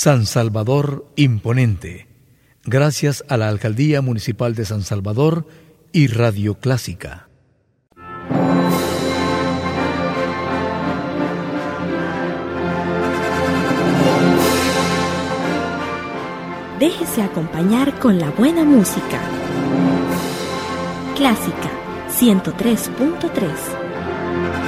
San Salvador Imponente. Gracias a la Alcaldía Municipal de San Salvador y Radio Clásica. Déjese acompañar con la buena música. Clásica 103.3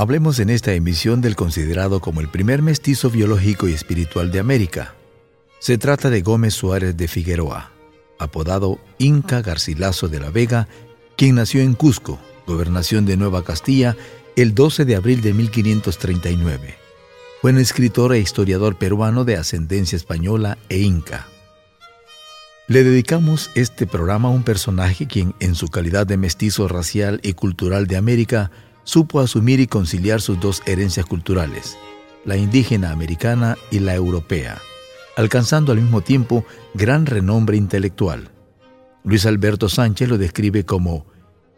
Hablemos en esta emisión del considerado como el primer mestizo biológico y espiritual de América. Se trata de Gómez Suárez de Figueroa, apodado Inca Garcilaso de la Vega, quien nació en Cusco, gobernación de Nueva Castilla, el 12 de abril de 1539. Fue un escritor e historiador peruano de ascendencia española e inca. Le dedicamos este programa a un personaje quien, en su calidad de mestizo racial y cultural de América, supo asumir y conciliar sus dos herencias culturales, la indígena americana y la europea, alcanzando al mismo tiempo gran renombre intelectual. Luis Alberto Sánchez lo describe como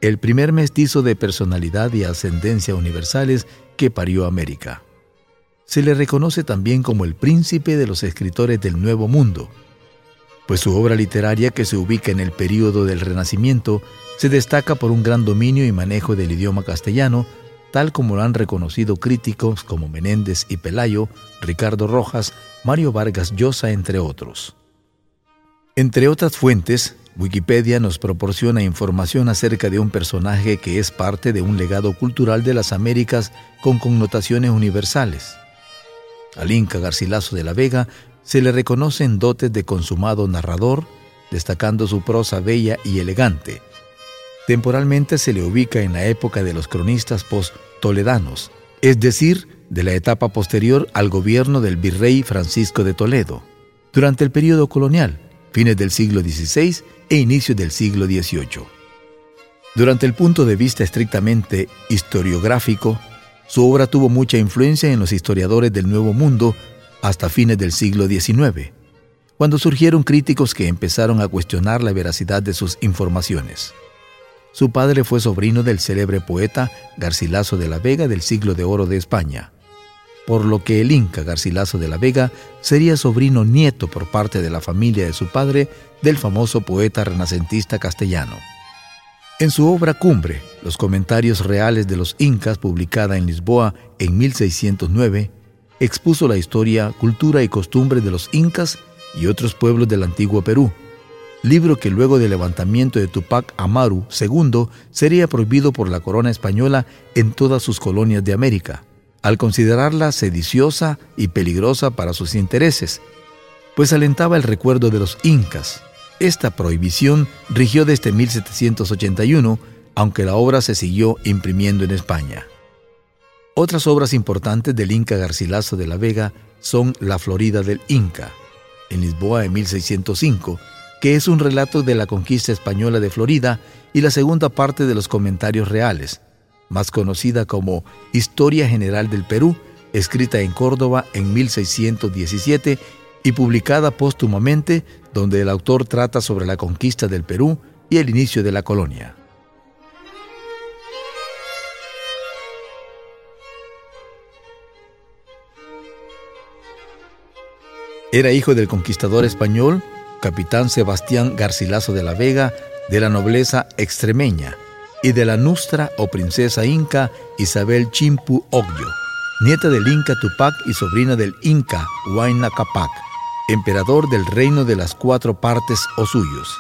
el primer mestizo de personalidad y ascendencia universales que parió América. Se le reconoce también como el príncipe de los escritores del Nuevo Mundo, pues su obra literaria, que se ubica en el período del Renacimiento, se destaca por un gran dominio y manejo del idioma castellano, tal como lo han reconocido críticos como Menéndez y Pelayo, Ricardo Rojas, Mario Vargas Llosa, entre otros. Entre otras fuentes, Wikipedia nos proporciona información acerca de un personaje que es parte de un legado cultural de las Américas con connotaciones universales. Al Inca Garcilaso de la Vega se le reconocen dotes de consumado narrador, destacando su prosa bella y elegante, Temporalmente se le ubica en la época de los cronistas post-toledanos, es decir, de la etapa posterior al gobierno del virrey Francisco de Toledo, durante el período colonial, fines del siglo XVI e inicios del siglo XVIII. Durante el punto de vista estrictamente historiográfico, su obra tuvo mucha influencia en los historiadores del Nuevo Mundo hasta fines del siglo XIX, cuando surgieron críticos que empezaron a cuestionar la veracidad de sus informaciones. Su padre fue sobrino del célebre poeta Garcilaso de la Vega del siglo de oro de España, por lo que el Inca Garcilaso de la Vega sería sobrino nieto por parte de la familia de su padre del famoso poeta renacentista castellano. En su obra Cumbre, Los comentarios reales de los incas, publicada en Lisboa en 1609, expuso la historia, cultura y costumbres de los incas y otros pueblos del antiguo Perú, libro que luego del levantamiento de Tupac Amaru II sería prohibido por la corona española en todas sus colonias de América, al considerarla sediciosa y peligrosa para sus intereses, pues alentaba el recuerdo de los incas. Esta prohibición rigió desde 1781, aunque la obra se siguió imprimiendo en España. Otras obras importantes del Inca Garcilaso de la Vega son La Florida del Inca, en Lisboa en 1605, que es un relato de la conquista española de Florida y la segunda parte de los comentarios reales, más conocida como Historia General del Perú, escrita en Córdoba en 1617 y publicada póstumamente, donde el autor trata sobre la conquista del Perú y el inicio de la colonia. Era hijo del conquistador español capitán Sebastián Garcilaso de la Vega, de la nobleza extremeña, y de la nustra o princesa inca Isabel Chimpu Ogyo, nieta del inca Tupac y sobrina del inca Huayna Capac, emperador del reino de las cuatro partes o suyos.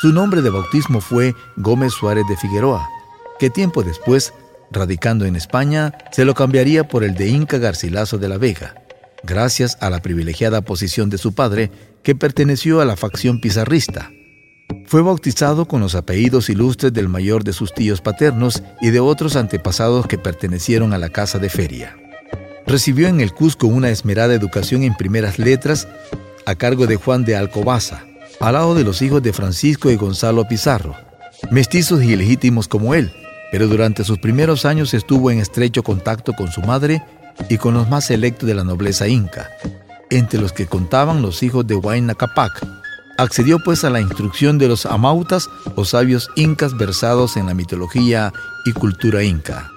Su nombre de bautismo fue Gómez Suárez de Figueroa, que tiempo después, radicando en España, se lo cambiaría por el de Inca Garcilaso de la Vega, gracias a la privilegiada posición de su padre, que perteneció a la facción pizarrista. Fue bautizado con los apellidos ilustres del mayor de sus tíos paternos y de otros antepasados que pertenecieron a la casa de feria. Recibió en el Cusco una esmerada educación en primeras letras a cargo de Juan de Alcobaza, al lado de los hijos de Francisco y Gonzalo Pizarro, mestizos y ilegítimos como él, pero durante sus primeros años estuvo en estrecho contacto con su madre y con los más selectos de la nobleza inca, entre los que contaban los hijos de Huayna Capac. Accedió pues a la instrucción de los amautas o sabios incas versados en la mitología y cultura inca.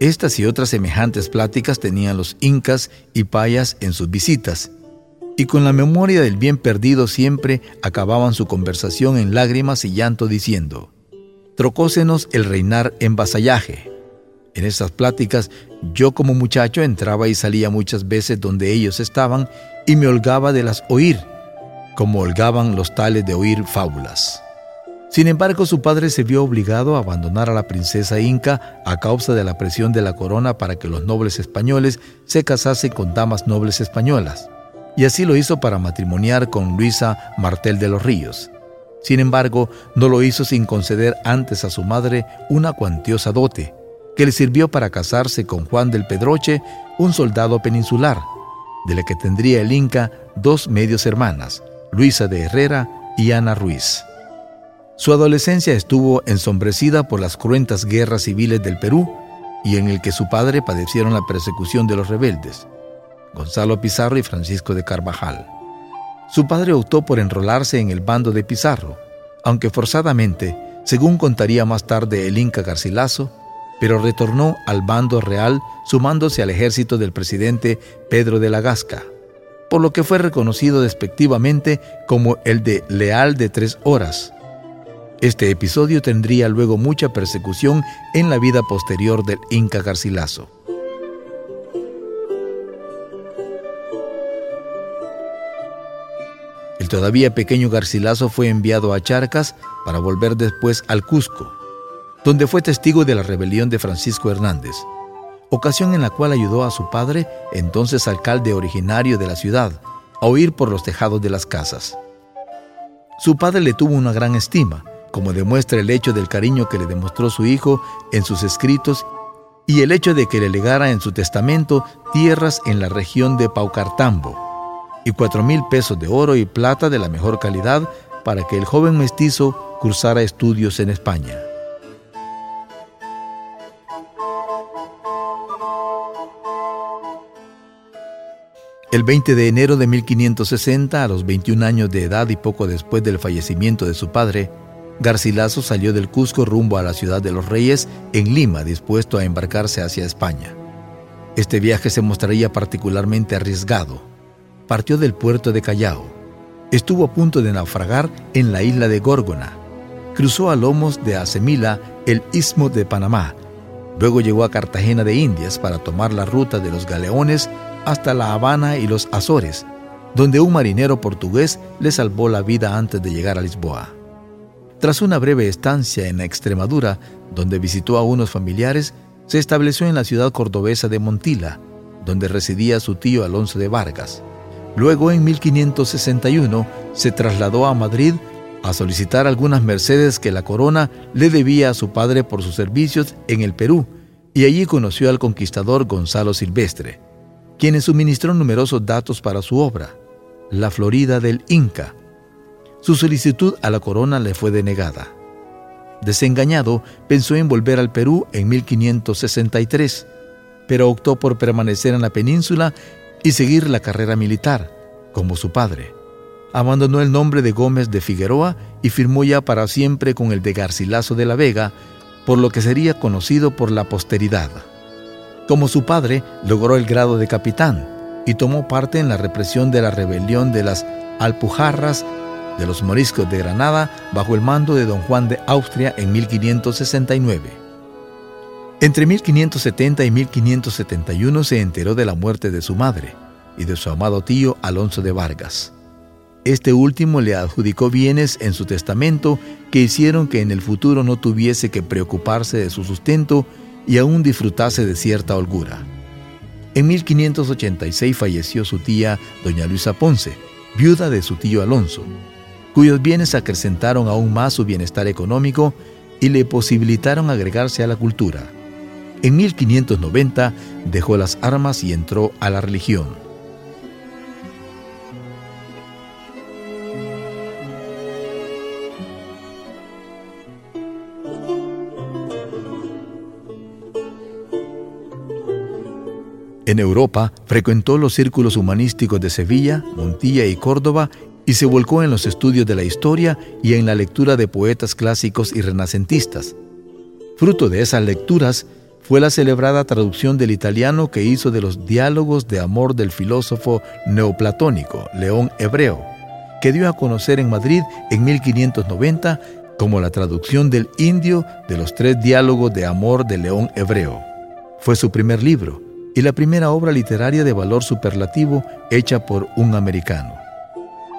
Estas y otras semejantes pláticas tenían los incas y payas en sus visitas, y con la memoria del bien perdido siempre acababan su conversación en lágrimas y llanto diciendo, Trocósenos el reinar en vasallaje. En estas pláticas yo como muchacho entraba y salía muchas veces donde ellos estaban y me holgaba de las oír, como holgaban los tales de oír fábulas. Sin embargo, su padre se vio obligado a abandonar a la princesa inca a causa de la presión de la corona para que los nobles españoles se casasen con damas nobles españolas, y así lo hizo para matrimoniar con Luisa Martel de los Ríos. Sin embargo, no lo hizo sin conceder antes a su madre una cuantiosa dote, que le sirvió para casarse con Juan del Pedroche, un soldado peninsular, de la que tendría el Inca dos medios hermanas, Luisa de Herrera y Ana Ruiz. Su adolescencia estuvo ensombrecida por las cruentas guerras civiles del Perú y en el que su padre padecieron la persecución de los rebeldes, Gonzalo Pizarro y Francisco de Carvajal. Su padre optó por enrolarse en el bando de Pizarro, aunque forzadamente, según contaría más tarde el Inca Garcilaso, pero retornó al bando real sumándose al ejército del presidente Pedro de la Gasca, por lo que fue reconocido despectivamente como el de Leal de Tres Horas, este episodio tendría luego mucha persecución en la vida posterior del Inca Garcilaso. El todavía pequeño Garcilaso fue enviado a Charcas para volver después al Cusco, donde fue testigo de la rebelión de Francisco Hernández, ocasión en la cual ayudó a su padre, entonces alcalde originario de la ciudad, a huir por los tejados de las casas. Su padre le tuvo una gran estima, como demuestra el hecho del cariño que le demostró su hijo en sus escritos y el hecho de que le legara en su testamento tierras en la región de Paucartambo y cuatro mil pesos de oro y plata de la mejor calidad para que el joven mestizo cursara estudios en España. El 20 de enero de 1560, a los 21 años de edad y poco después del fallecimiento de su padre, Garcilaso salió del Cusco rumbo a la ciudad de los Reyes en Lima, dispuesto a embarcarse hacia España. Este viaje se mostraría particularmente arriesgado. Partió del puerto de Callao. Estuvo a punto de naufragar en la isla de Górgona. Cruzó a lomos de Asemila el istmo de Panamá. Luego llegó a Cartagena de Indias para tomar la ruta de los galeones hasta La Habana y los Azores, donde un marinero portugués le salvó la vida antes de llegar a Lisboa. Tras una breve estancia en Extremadura, donde visitó a unos familiares, se estableció en la ciudad cordobesa de Montila, donde residía su tío Alonso de Vargas. Luego, en 1561, se trasladó a Madrid a solicitar algunas mercedes que la corona le debía a su padre por sus servicios en el Perú, y allí conoció al conquistador Gonzalo Silvestre, quien suministró numerosos datos para su obra, La Florida del Inca, su solicitud a la corona le fue denegada. Desengañado, pensó en volver al Perú en 1563, pero optó por permanecer en la península y seguir la carrera militar, como su padre. Abandonó el nombre de Gómez de Figueroa y firmó ya para siempre con el de Garcilaso de la Vega, por lo que sería conocido por la posteridad. Como su padre, logró el grado de capitán y tomó parte en la represión de la rebelión de las Alpujarras de los moriscos de Granada bajo el mando de don Juan de Austria en 1569. Entre 1570 y 1571 se enteró de la muerte de su madre y de su amado tío Alonso de Vargas. Este último le adjudicó bienes en su testamento que hicieron que en el futuro no tuviese que preocuparse de su sustento y aún disfrutase de cierta holgura. En 1586 falleció su tía, doña Luisa Ponce, viuda de su tío Alonso, cuyos bienes acrecentaron aún más su bienestar económico y le posibilitaron agregarse a la cultura. En 1590 dejó las armas y entró a la religión. En Europa frecuentó los círculos humanísticos de Sevilla, Montilla y Córdoba y se volcó en los estudios de la historia y en la lectura de poetas clásicos y renacentistas. Fruto de esas lecturas fue la celebrada traducción del italiano que hizo de los diálogos de amor del filósofo neoplatónico León Hebreo, que dio a conocer en Madrid en 1590 como la traducción del indio de los tres diálogos de amor de León Hebreo. Fue su primer libro y la primera obra literaria de valor superlativo hecha por un americano.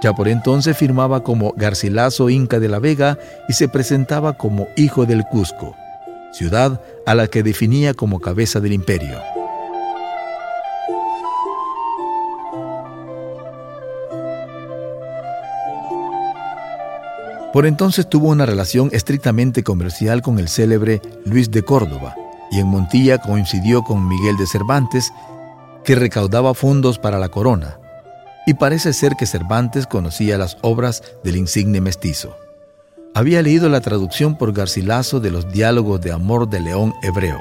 Ya por entonces firmaba como Garcilaso Inca de la Vega y se presentaba como hijo del Cusco, ciudad a la que definía como cabeza del imperio. Por entonces tuvo una relación estrictamente comercial con el célebre Luis de Córdoba, y en Montilla coincidió con Miguel de Cervantes, que recaudaba fondos para la corona, y parece ser que Cervantes conocía las obras del insigne mestizo. Había leído la traducción por Garcilaso de los diálogos de amor de León Hebreo.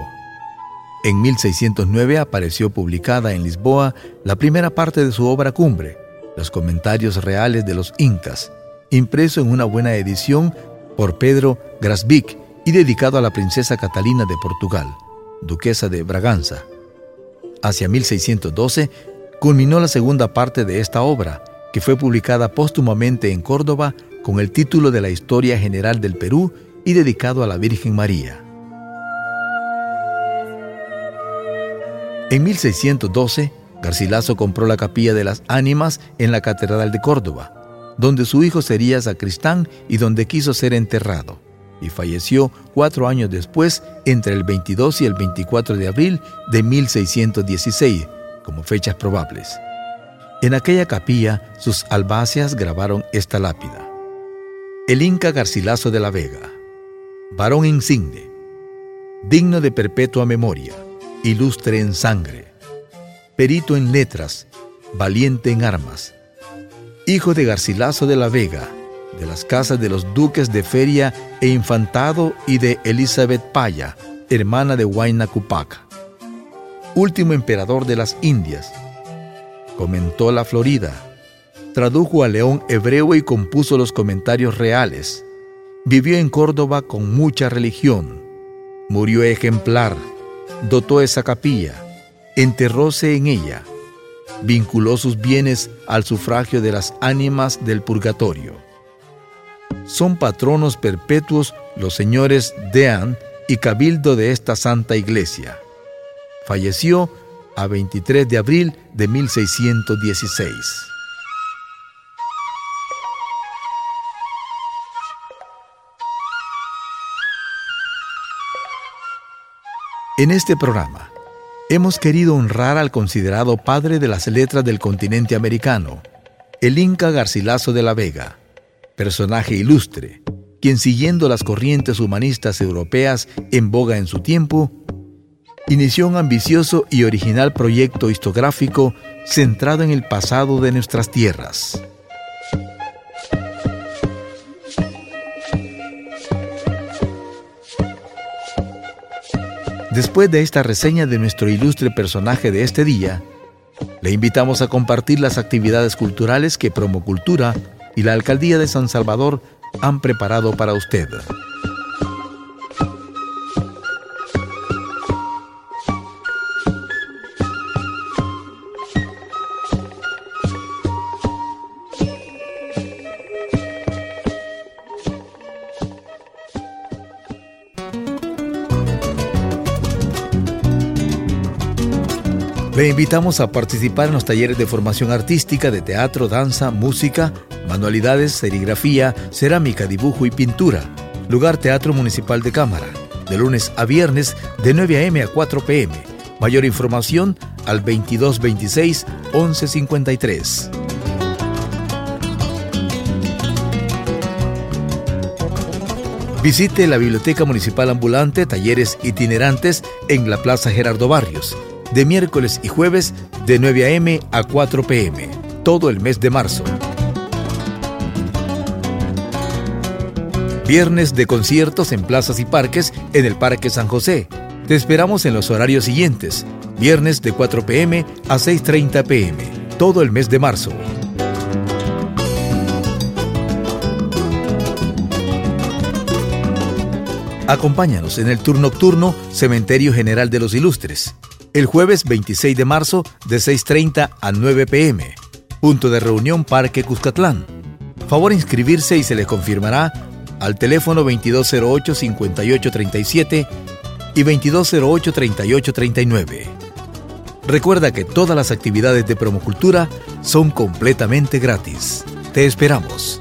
En 1609 apareció publicada en Lisboa la primera parte de su obra cumbre, Los comentarios reales de los incas, impreso en una buena edición por Pedro Grasvik y dedicado a la princesa Catalina de Portugal, duquesa de Braganza. Hacia 1612 culminó la segunda parte de esta obra, que fue publicada póstumamente en Córdoba con el título de la Historia General del Perú y dedicado a la Virgen María. En 1612, Garcilaso compró la capilla de las ánimas en la Catedral de Córdoba, donde su hijo sería sacristán y donde quiso ser enterrado, y falleció cuatro años después, entre el 22 y el 24 de abril de 1616, como fechas probables. En aquella capilla sus albáceas grabaron esta lápida. El Inca Garcilaso de la Vega, varón insigne, digno de perpetua memoria, ilustre en sangre, perito en letras, valiente en armas, hijo de Garcilaso de la Vega, de las casas de los duques de Feria e Infantado y de Elizabeth Paya, hermana de Huayna Cupac último emperador de las Indias. Comentó la Florida, tradujo al león hebreo y compuso los comentarios reales. Vivió en Córdoba con mucha religión. Murió ejemplar, dotó esa capilla, enterróse en ella, vinculó sus bienes al sufragio de las ánimas del purgatorio. Son patronos perpetuos los señores Dean y Cabildo de esta santa iglesia. Falleció a 23 de abril de 1616. En este programa hemos querido honrar al considerado padre de las letras del continente americano, el Inca Garcilaso de la Vega, personaje ilustre, quien siguiendo las corrientes humanistas europeas en boga en su tiempo, inició un ambicioso y original proyecto histográfico centrado en el pasado de nuestras tierras. Después de esta reseña de nuestro ilustre personaje de este día, le invitamos a compartir las actividades culturales que Promocultura y la Alcaldía de San Salvador han preparado para usted. Le invitamos a participar en los talleres de formación artística de teatro, danza, música, manualidades, serigrafía, cerámica, dibujo y pintura. Lugar Teatro Municipal de Cámara, de lunes a viernes de 9 a.m. a 4 p.m. Mayor información al 2226 1153. Visite la Biblioteca Municipal Ambulante, talleres itinerantes en la Plaza Gerardo Barrios, de miércoles y jueves de 9 a.m. a 4 p.m., todo el mes de marzo. Viernes de conciertos en plazas y parques en el Parque San José. Te esperamos en los horarios siguientes, viernes de 4 pm a 6.30 pm, todo el mes de marzo. Acompáñanos en el tour nocturno Cementerio General de los Ilustres, el jueves 26 de marzo de 6.30 a 9 pm, punto de reunión Parque Cuscatlán. Favor inscribirse y se les confirmará al teléfono 2208-5837 y 2208-3839. Recuerda que todas las actividades de Promocultura son completamente gratis. Te esperamos.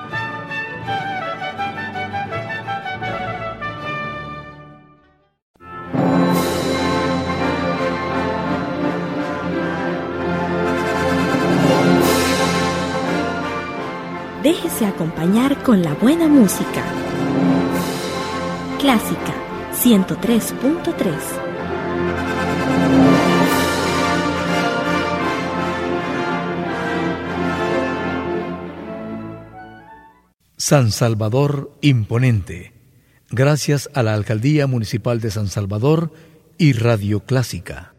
Acompañar con la buena música. Clásica 103.3. San Salvador Imponente. Gracias a la Alcaldía Municipal de San Salvador y Radio Clásica.